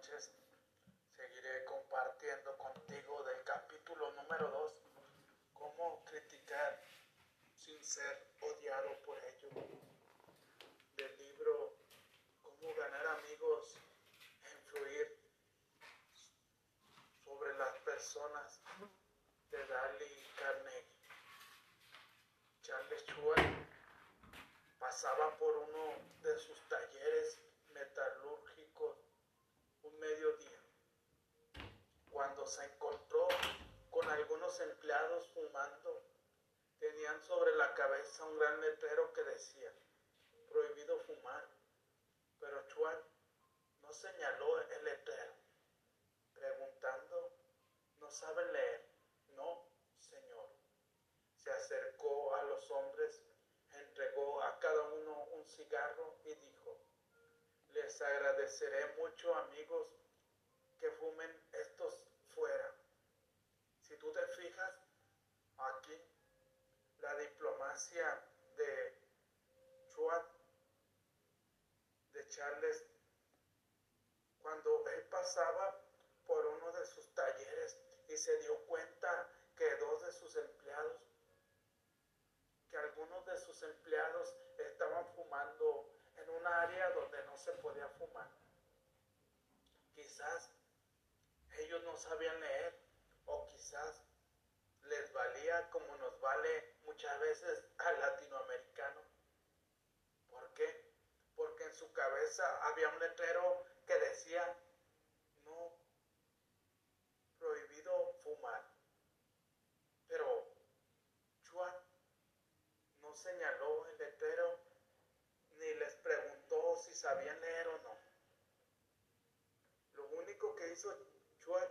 noches. Seguiré compartiendo contigo del capítulo número 2, cómo criticar sin ser odiado por ello. Del libro Cómo ganar amigos e influir sobre las personas de Dali Carnegie. Charles Schwab pasaba por uno de sus talleres mediodía, cuando se encontró con algunos empleados fumando, tenían sobre la cabeza un gran letrero que decía, prohibido fumar, pero Chuan no señaló el letrero, preguntando, ¿no saben leer? No, señor. Se acercó a los hombres, entregó a cada uno un cigarro y dijo, les agradeceré mucho amigos que fumen estos fuera. Si tú te fijas, aquí la diplomacia de Schwab, de Charles, cuando él pasaba por uno de sus talleres y se dio cuenta que dos de sus empleados, que algunos de sus empleados estaban fumando un área donde no se podía fumar. Quizás ellos no sabían leer o quizás les valía como nos vale muchas veces al latinoamericano. ¿Por qué? Porque en su cabeza había un letrero que decía, no, prohibido fumar. Pero Chuan no señaló el letrero ni les sabían leer o no. Lo único que hizo Chuan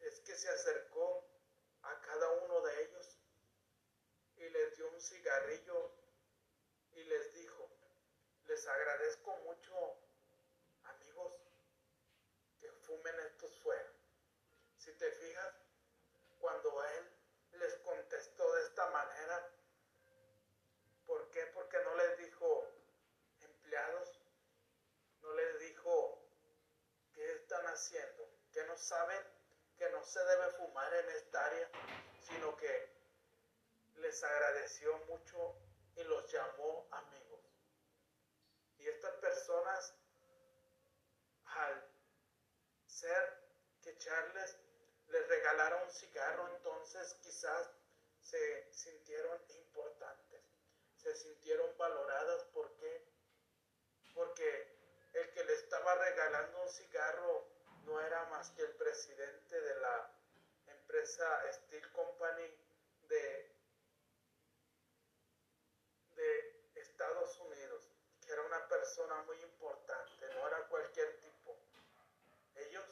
es que se acercó a cada uno de ellos y les dio un cigarrillo y les dijo, les agradezco mucho, amigos, que fumen estos fuera. Si te fijas, cuando él les contestó de esta manera, ¿por qué? Porque no les dijo empleados, no les dijo qué están haciendo, que no saben que no se debe fumar en esta área, sino que les agradeció mucho y los llamó amigos. Y estas personas, al ser que Charles les regalara un cigarro, entonces quizás se sintieron importantes, se sintieron valoradas. ¿Por qué? Porque el que le estaba regalando un cigarro no era más que el presidente de la empresa Steel Company de, de Estados Unidos, que era una persona muy importante, no era cualquier tipo. Ellos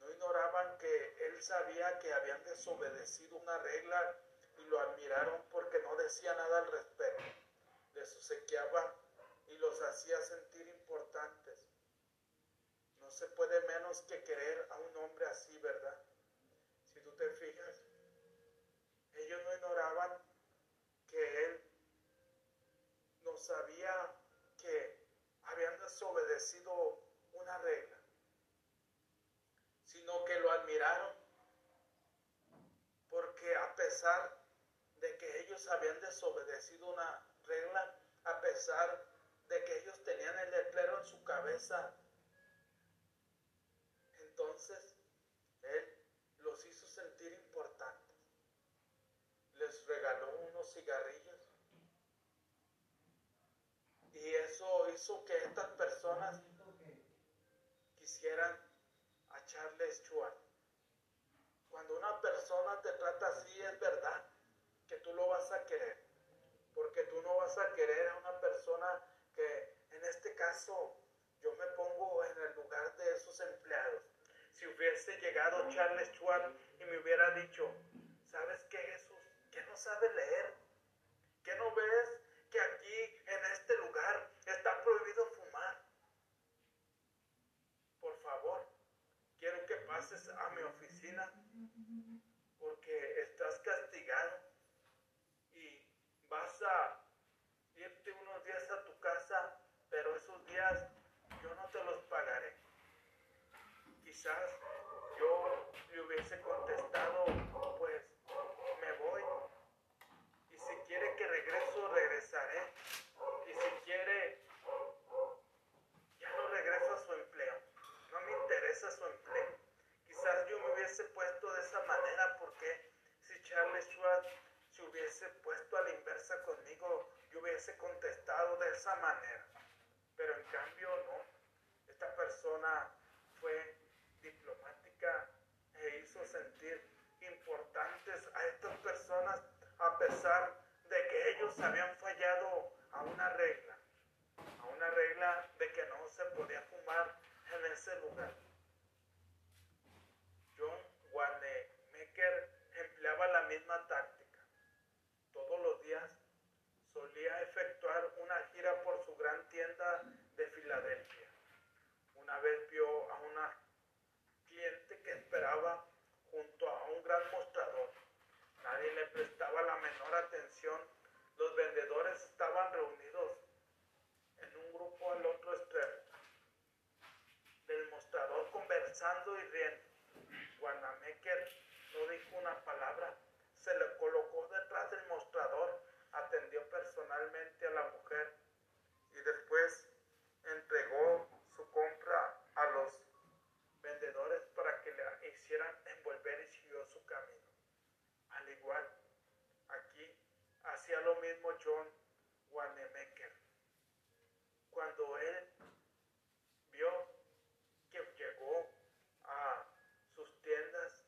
no ignoraban que él sabía que habían desobedecido una regla y lo admiraron porque no decía nada al respecto. Les obsequiaba y los hacía sentir importantes. Se puede menos que querer a un hombre así, ¿verdad? Si tú te fijas, ellos no ignoraban que él no sabía que habían desobedecido una regla, sino que lo admiraron porque a pesar de que ellos habían desobedecido una regla, a pesar de que ellos tenían el letrero en su cabeza, entonces él los hizo sentir importantes. Les regaló unos Y eso hizo que estas personas quisieran a Charles Schwab. Cuando una persona te trata así, es verdad que tú lo vas a querer. Porque tú no vas a querer a una persona que, en este caso, yo me pongo en el lugar de esos empleados. Si hubiese llegado Charles Schwab y me hubiera dicho, ¿sabes qué, Jesús? Que no sabe leer. ¿Que no ves que aquí, en este lugar, está prohibido fumar? Por favor, quiero que pases a mi oficina porque estás castigado y vas a irte unos días a tu casa, pero esos días yo no te los pagaré. quizás yo le hubiese contestado, pues me voy. Y si quiere que regreso, regresaré. Y si quiere, ya no regreso a su empleo. No me interesa su empleo. Quizás yo me hubiese puesto de esa manera porque si Charles Schwartz se hubiese puesto a la inversa conmigo, yo hubiese contestado de esa manera. Pero en cambio no. Esta persona fue diplomática e hizo sentir importantes a estas personas a pesar de que ellos habían fallado a una regla, a una regla de que no se podía fumar en ese lugar. John Wanamaker empleaba la misma táctica. Todos los días solía efectuar una gira por su gran tienda de Filadelfia. Una vez vio a una cliente que esperaba junto a un gran mostrador. Nadie le prestaba la menor atención. Los vendedores estaban reunidos en un grupo al otro extremo del mostrador conversando y riendo. Wanamaker no dijo una palabra. Se le colocó detrás del mostrador, atendió personalmente a la mujer y después entregó su compra a los vendedores para que le hicieran envolver y siguió su camino. Al igual, aquí hacía lo mismo John Wanamaker. Cuando él vio que llegó a sus tiendas,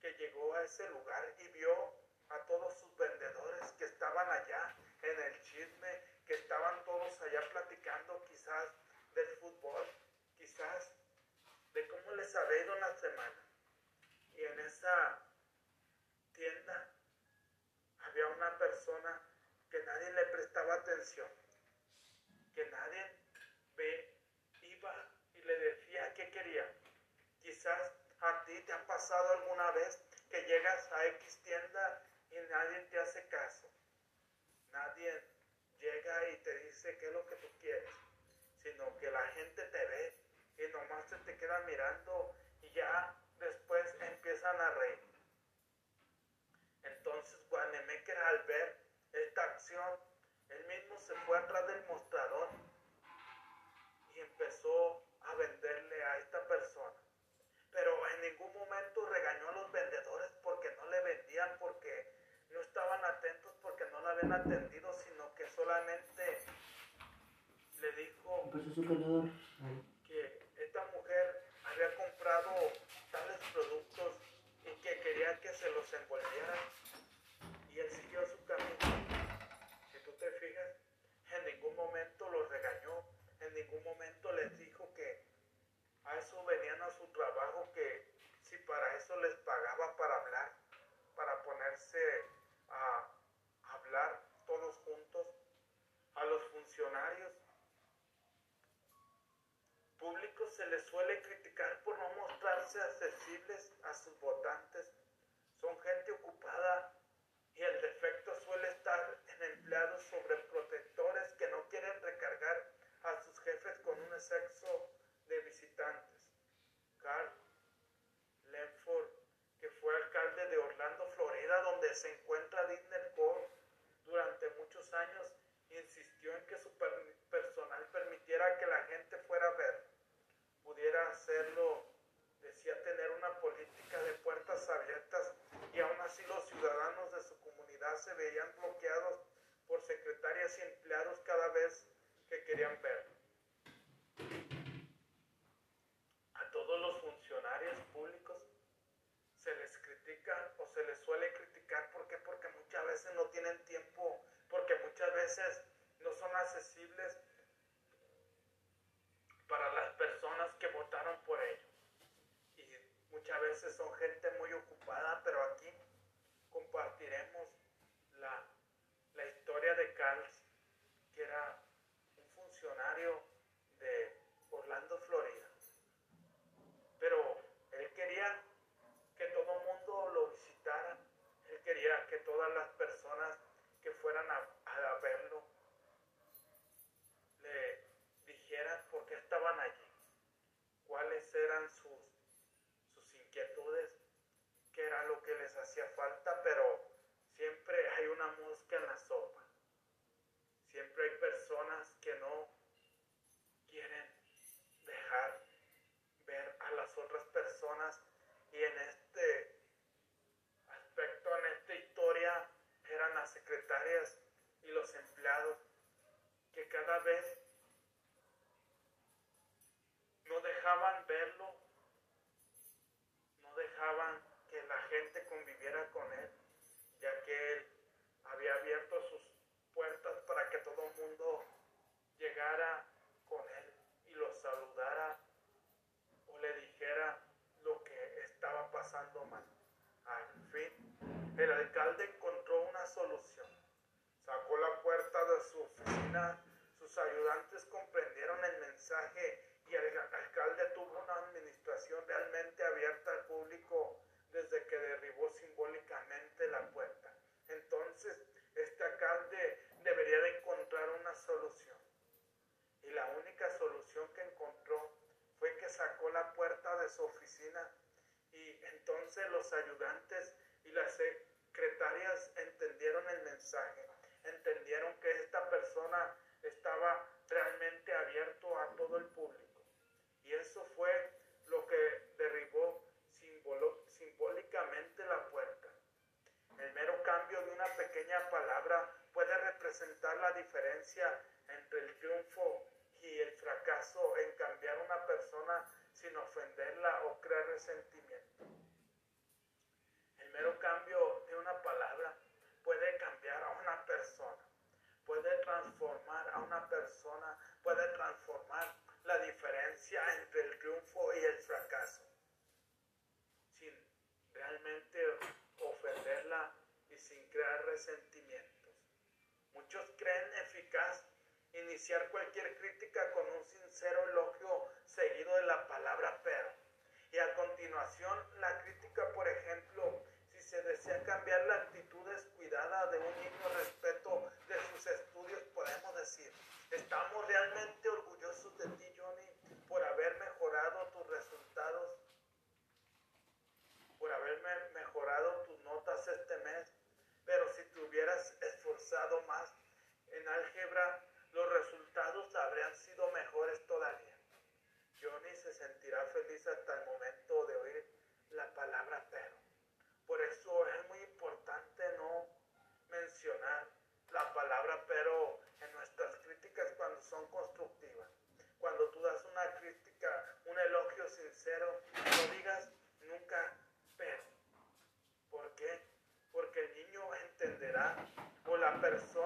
que llegó a ese lugar y vio a todos sus vendedores que estaban allá en el chisme, que estaban todos allá platicando quizás del fútbol, quizás de cómo les había ido la semana. Y en esa tienda había una persona que nadie le prestaba atención, que nadie ve, iba y le decía qué quería. Quizás a ti te ha pasado alguna vez que llegas a X tienda y nadie te hace caso. Nadie llega y te dice qué es lo que tú quieres, sino que la gente te ve y nomás se te quedan mirando y ya después empiezan a reír. Entonces Guanemeker al ver esta acción, él mismo se fue atrás del mostrador y empezó a venderle a esta persona. Pero en ningún momento regañó a los vendedores porque no le vendían, porque no estaban atentos, porque no la habían atendido, sino que solamente le dijo que esta mujer había comprado tales productos y que quería que se los envolvieran. Y él siguió su camino. Si tú te fijas, en ningún momento los regañó, en ningún momento les dijo que a eso venían a su trabajo, que si para eso les pagaba para hablar, para ponerse a hablar todos juntos, a los funcionarios públicos se les suele criticar por no mostrarse accesibles a sus votantes. Son gente ocupada y el defecto suele estar en empleados sobreprotectores que no quieren recargar a sus exceso de visitantes. Carl Lenford, que fue alcalde de Orlando, Florida, donde se encuentra Disney Core durante muchos años, insistió en que su personal permitiera que la gente fuera a ver. Pudiera hacerlo, decía tener una política de puertas abiertas y aún así los ciudadanos de su comunidad se veían bloqueados por secretarias y empleados cada vez que querían ver. A todos los funcionarios públicos se les critica o se les suele criticar. ¿Por? Porque muchas veces no tienen tiempo, porque muchas veces no son accesibles para las personas que votaron por ellos. Y muchas veces son gente muy ocupada, Cada vez no dejaban verlo, no dejaban que la gente conviviera con él, ya que él había abierto sus puertas para que todo el mundo llegara transformar a una persona, puede transformar la diferencia entre el triunfo y el fracaso, sin realmente ofenderla y sin crear resentimientos. Muchos creen eficaz iniciar cualquier crítica con un sincero elogio seguido de la palabra pero. Y a continuación, la crítica, por ejemplo, si se desea cambiar la decir, estamos realmente orgullosos de ti, Johnny, por haber mejorado tus resultados, por haber mejorado tus notas este mes, pero si te hubieras esforzado más en álgebra, los resultados habrían sido mejores todavía. Johnny se sentirá feliz hasta el momento persona o la persona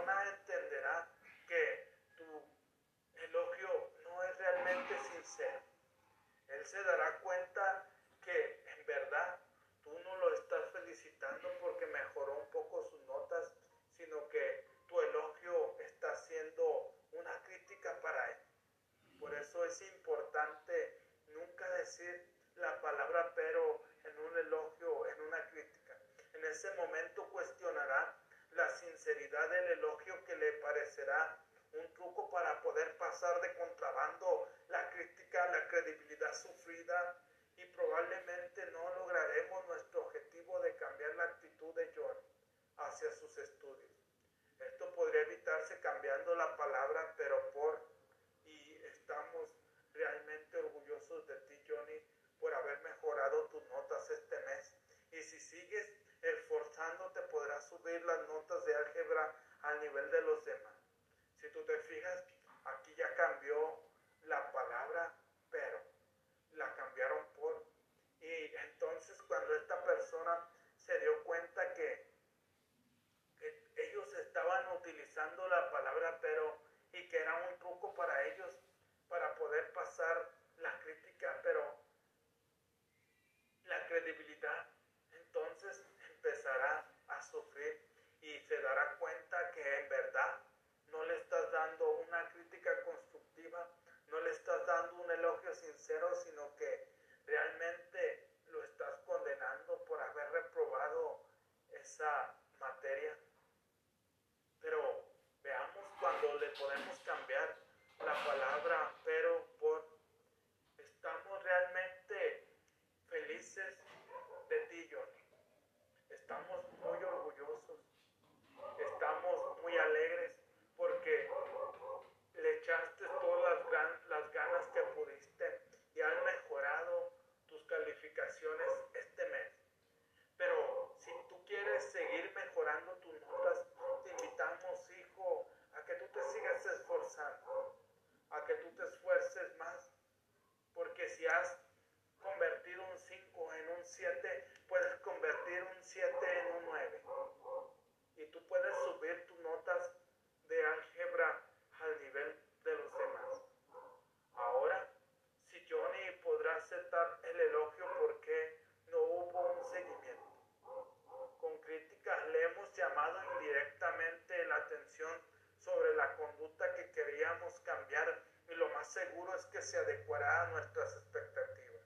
se adecuará a nuestras expectativas.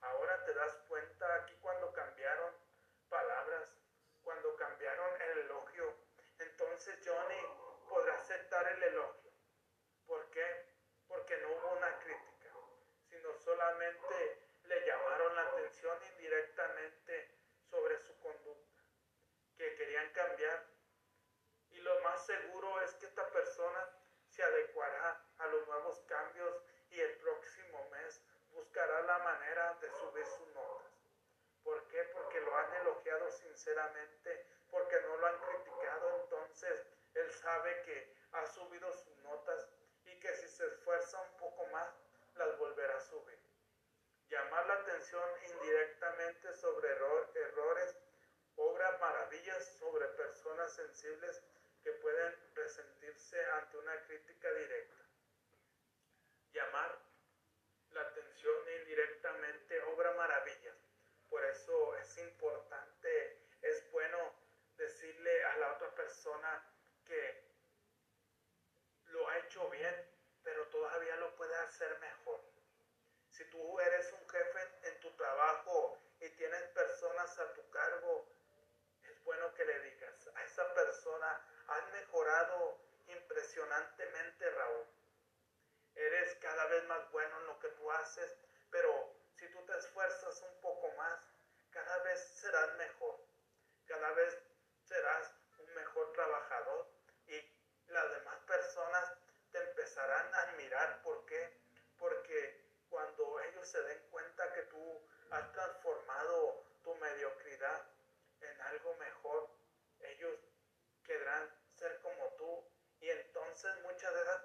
Ahora te das cuenta aquí cuando cambiaron palabras, cuando cambiaron el elogio. Entonces Johnny podrá aceptar el elogio. ¿Por qué? Porque no hubo una crítica, sino solamente le llamaron la atención indirectamente sobre su conducta, que querían cambiar. Y lo más seguro es que esta persona se adecuará a los nuevos cambios y el próximo mes buscará la manera de subir sus notas. ¿Por qué? Porque lo han elogiado sinceramente, porque no lo han criticado, entonces él sabe que ha subido sus notas y que si se esfuerza un poco más, las volverá a subir llamar la atención sobre errores, obra maravillas sobre personas sensibles que pueden resentirse ante una crítica directa. Llamar la atención indirectamente obra maravillas. Por eso es importante, es bueno decirle a la otra persona que lo ha hecho bien, pero todavía lo puede hacer mejor. Si tú eres un jefe en tu trabajo tienes personas a tu cargo, es bueno que le digas a esa persona, has mejorado impresionantemente, Raúl. Eres cada vez más bueno en lo que tú haces, pero si tú te esfuerzas un poco más, cada vez serás mejor. Cada vez serás un mejor trabajador y las demás personas te empezarán a admirar. ¿Por qué? Porque cuando ellos se den cuenta que tú has transformado tu mediocridad en algo mejor, ellos querrán ser como tú y entonces muchas de esas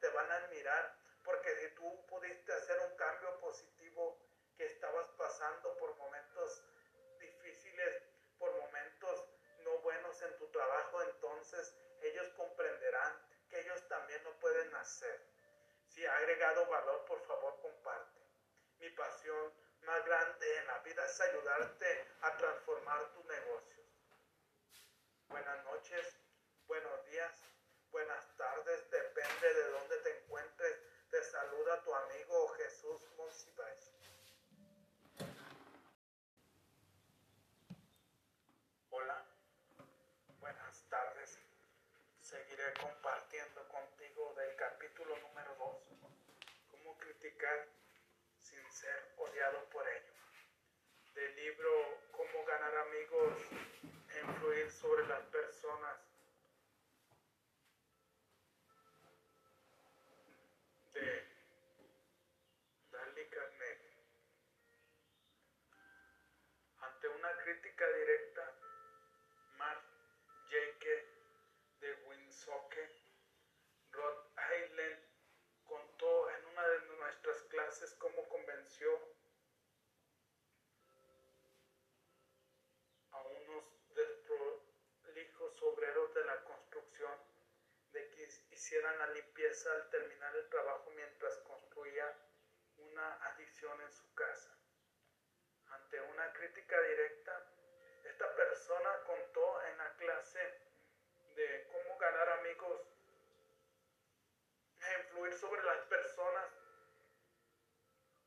te van a admirar porque si tú pudiste hacer un cambio positivo que estabas pasando por momentos difíciles, por momentos no buenos en tu trabajo, entonces ellos comprenderán que ellos también lo pueden hacer. Si ha agregado valor, por favor, comparte. Mi pasión más grande en la vida es ayudarte a transformar tus negocios. Buenas noches, buenos días, buenas tardes, depende de dónde te encuentres. Te saluda tu amigo Jesús Monsiváis. Hola, buenas tardes. Seguiré compartiendo contigo del capítulo número 2 sin ser odiado por ello. Del libro Cómo ganar amigos e influir sobre las personas de Dali Carnegie. Ante una crítica directa, hicieran la limpieza al terminar el trabajo mientras construía una adición en su casa. Ante una crítica directa, esta persona contó en la clase de cómo ganar amigos e influir sobre las personas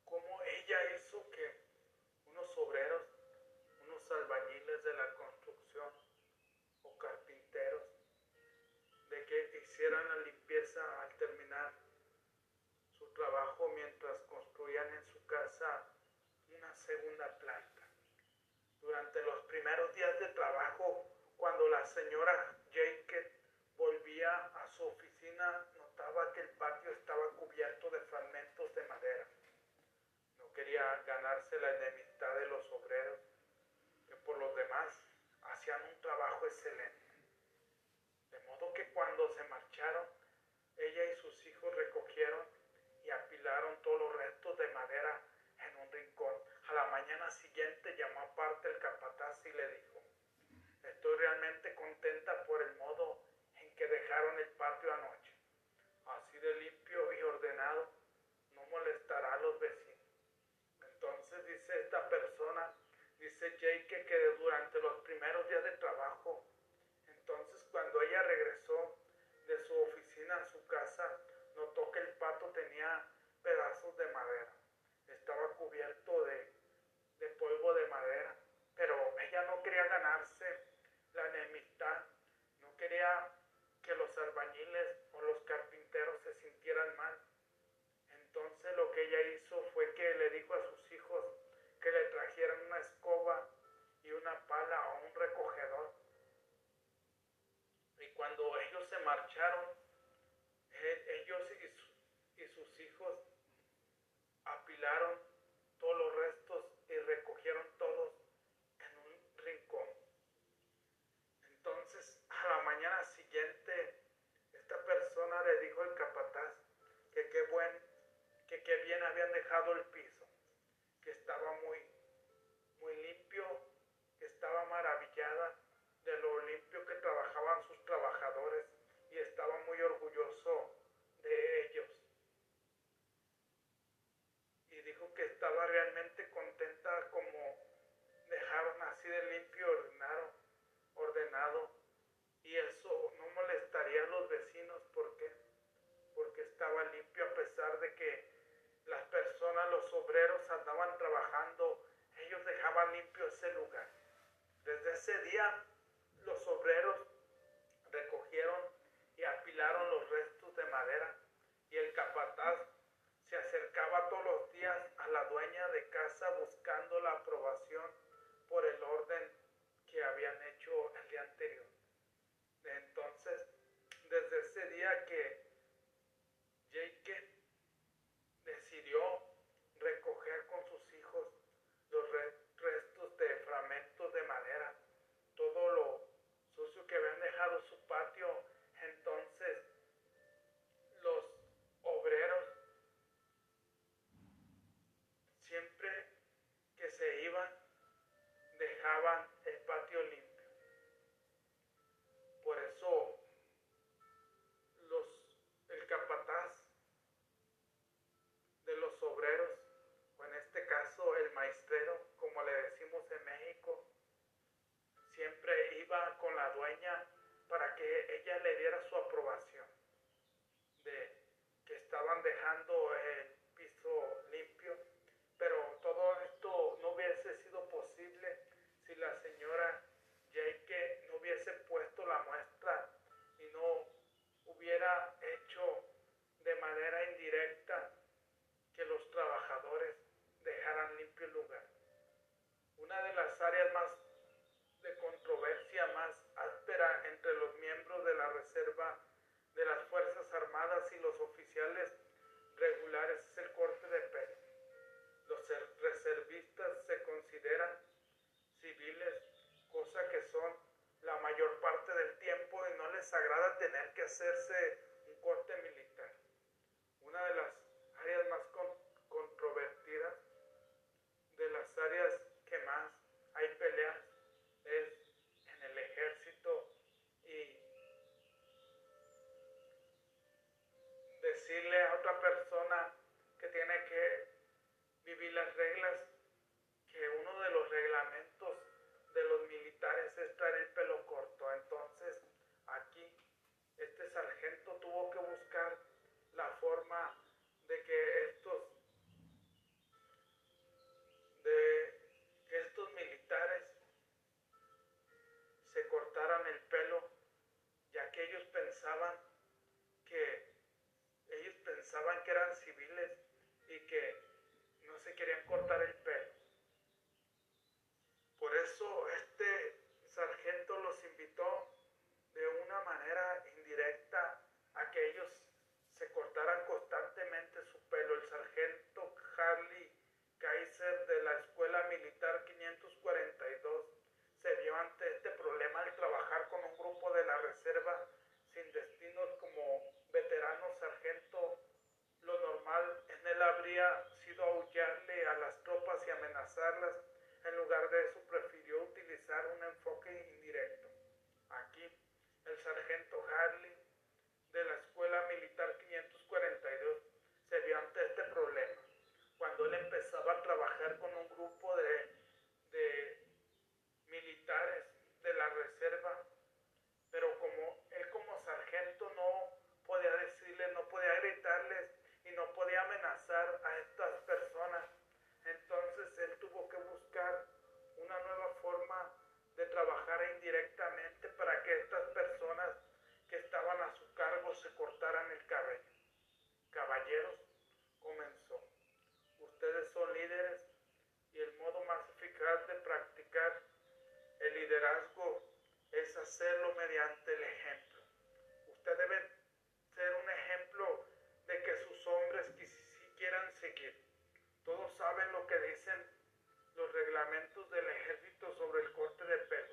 como ella hizo que unos obreros, unos albañiles de la construcción o carpinteros, de que hicieran la limpieza al terminar su trabajo mientras construían en su casa una segunda planta. Durante los primeros días de trabajo, cuando la señora Jake volvía a su oficina, notaba que el patio estaba cubierto de fragmentos de madera quería ganarse la enemistad de los obreros, dice Jake que durante los primeros días de trabajo, entonces cuando ella regresó de su oficina a su casa, notó que el pato tenía pedazos de madera, estaba cubierto de, de polvo de madera, pero ella no quería ganarse la enemistad, no quería pala o un recogedor. Y cuando ellos se marcharon, eh, ellos y, sus hijos apilaron todos los restos y recogieron todos en un rincón. Entonces, a la mañana siguiente, esta persona le dijo al capataz que qué buen, que qué bien habían dejado el piso obreros andaban trabajando, ellos dejaban limpio ese lugar. Desde ese día los obreros recogieron y apilaron los restos de madera y el capataz se acercaba todos los días a la dueña de casa buscándola de las Fuerzas Armadas y los oficiales regulares es el corte de pelo. Los reservistas se consideran civiles, cosa que son la mayor parte del tiempo y no les agrada tener que hacerse un corte militar. Una de las decirle a otra persona que tiene que vivir las reglas. que no se querían cortar el de practicar el liderazgo es hacerlo mediante el ejemplo. Usted debe ser un ejemplo de que sus hombres quieran seguir. Todos saben lo que dicen los reglamentos del ejército sobre el corte de pelo.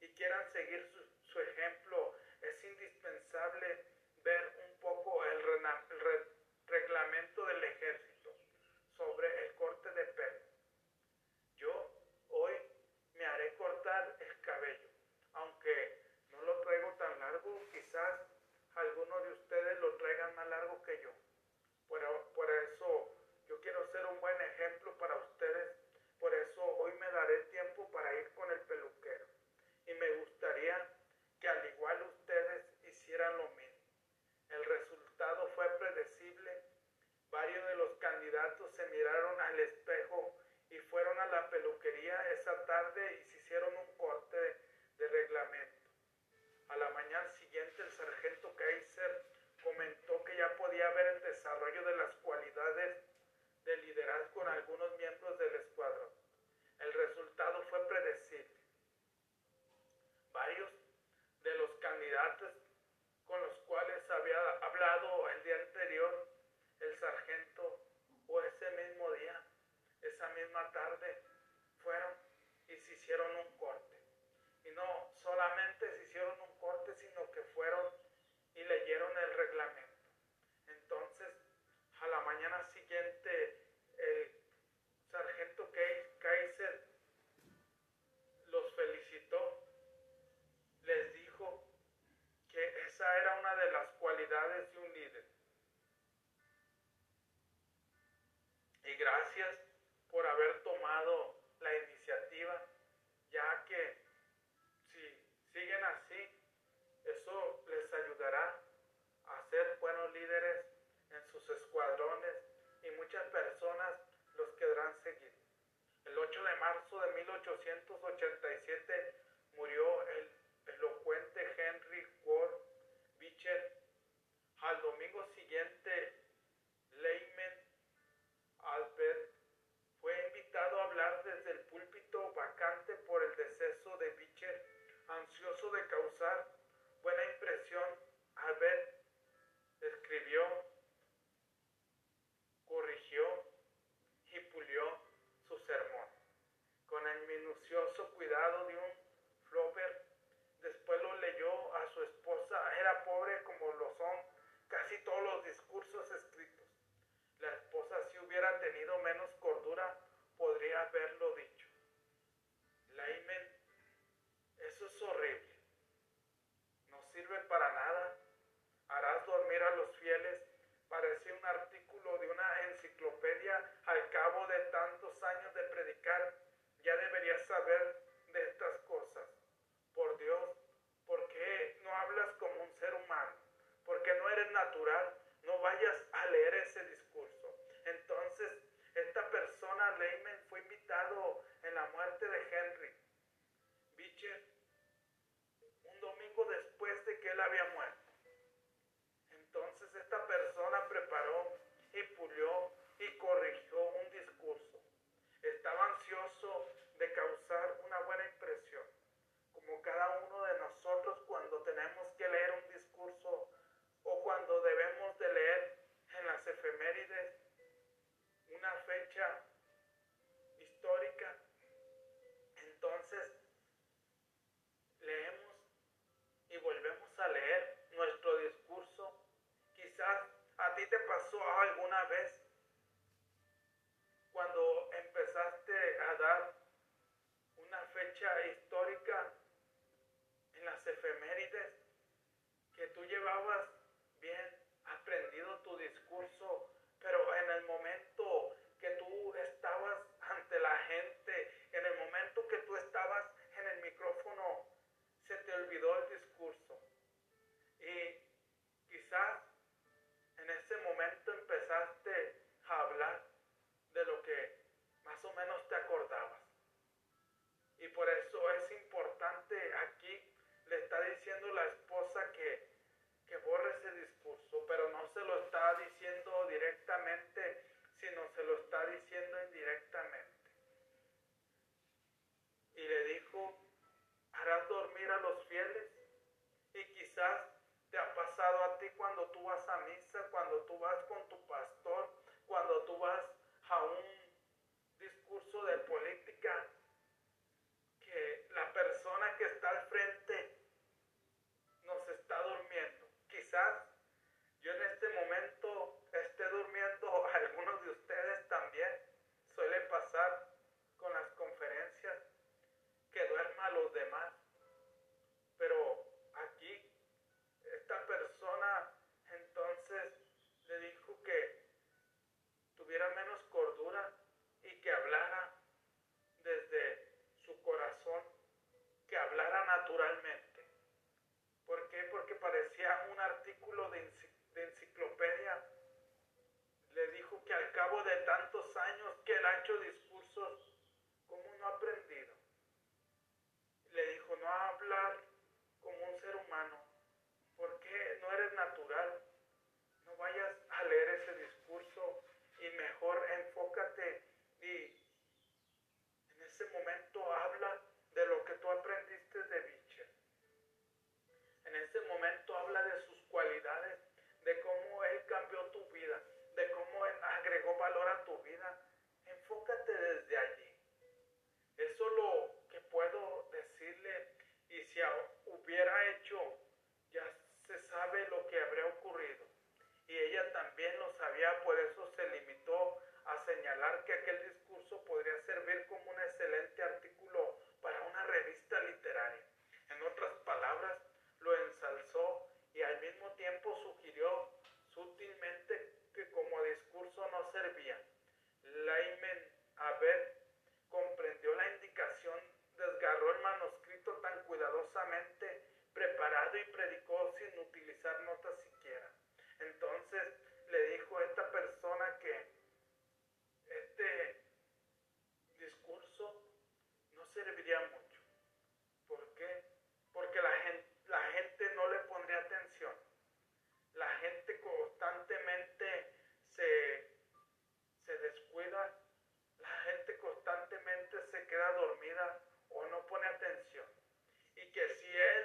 y quieran seguir su ejemplo. Es indispensable hicieron un corte. Y no solamente ochocientos ochenta y siete efemérides, una fecha ti cuando tú vas a misa, cuando tú vas con tu pastor. que si él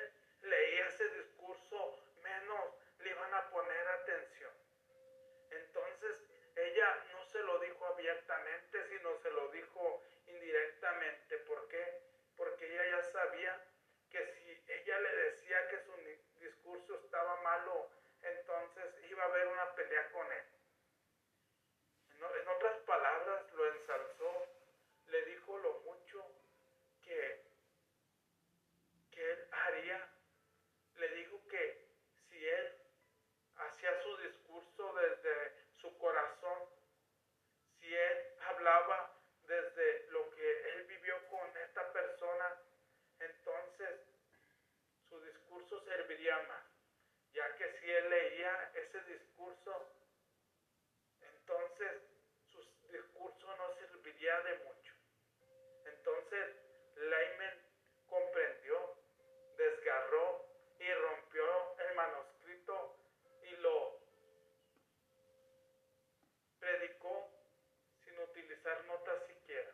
usar notas siquiera.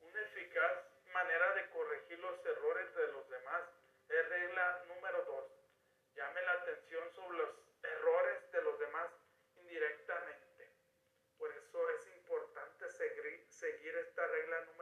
Una eficaz manera de corregir los errores de los demás es regla número 2. Llame la atención sobre los errores de los demás indirectamente. Por eso es importante seguir, seguir esta regla número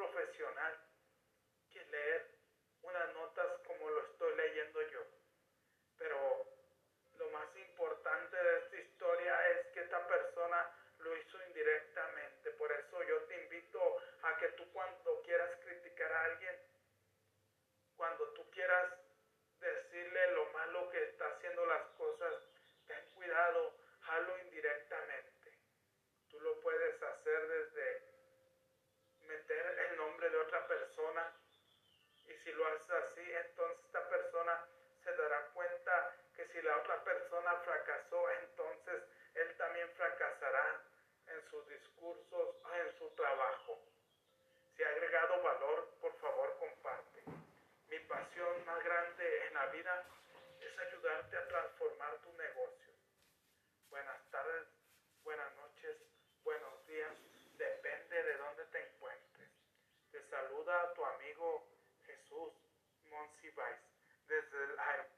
profesional. si lo haces así, entonces esta persona se dará cuenta que si la otra persona fracasó, entonces él también fracasará en sus discursos, ah, en su trabajo. Si ha agregado valor, por favor comparte. Mi pasión más grande sea is the a, I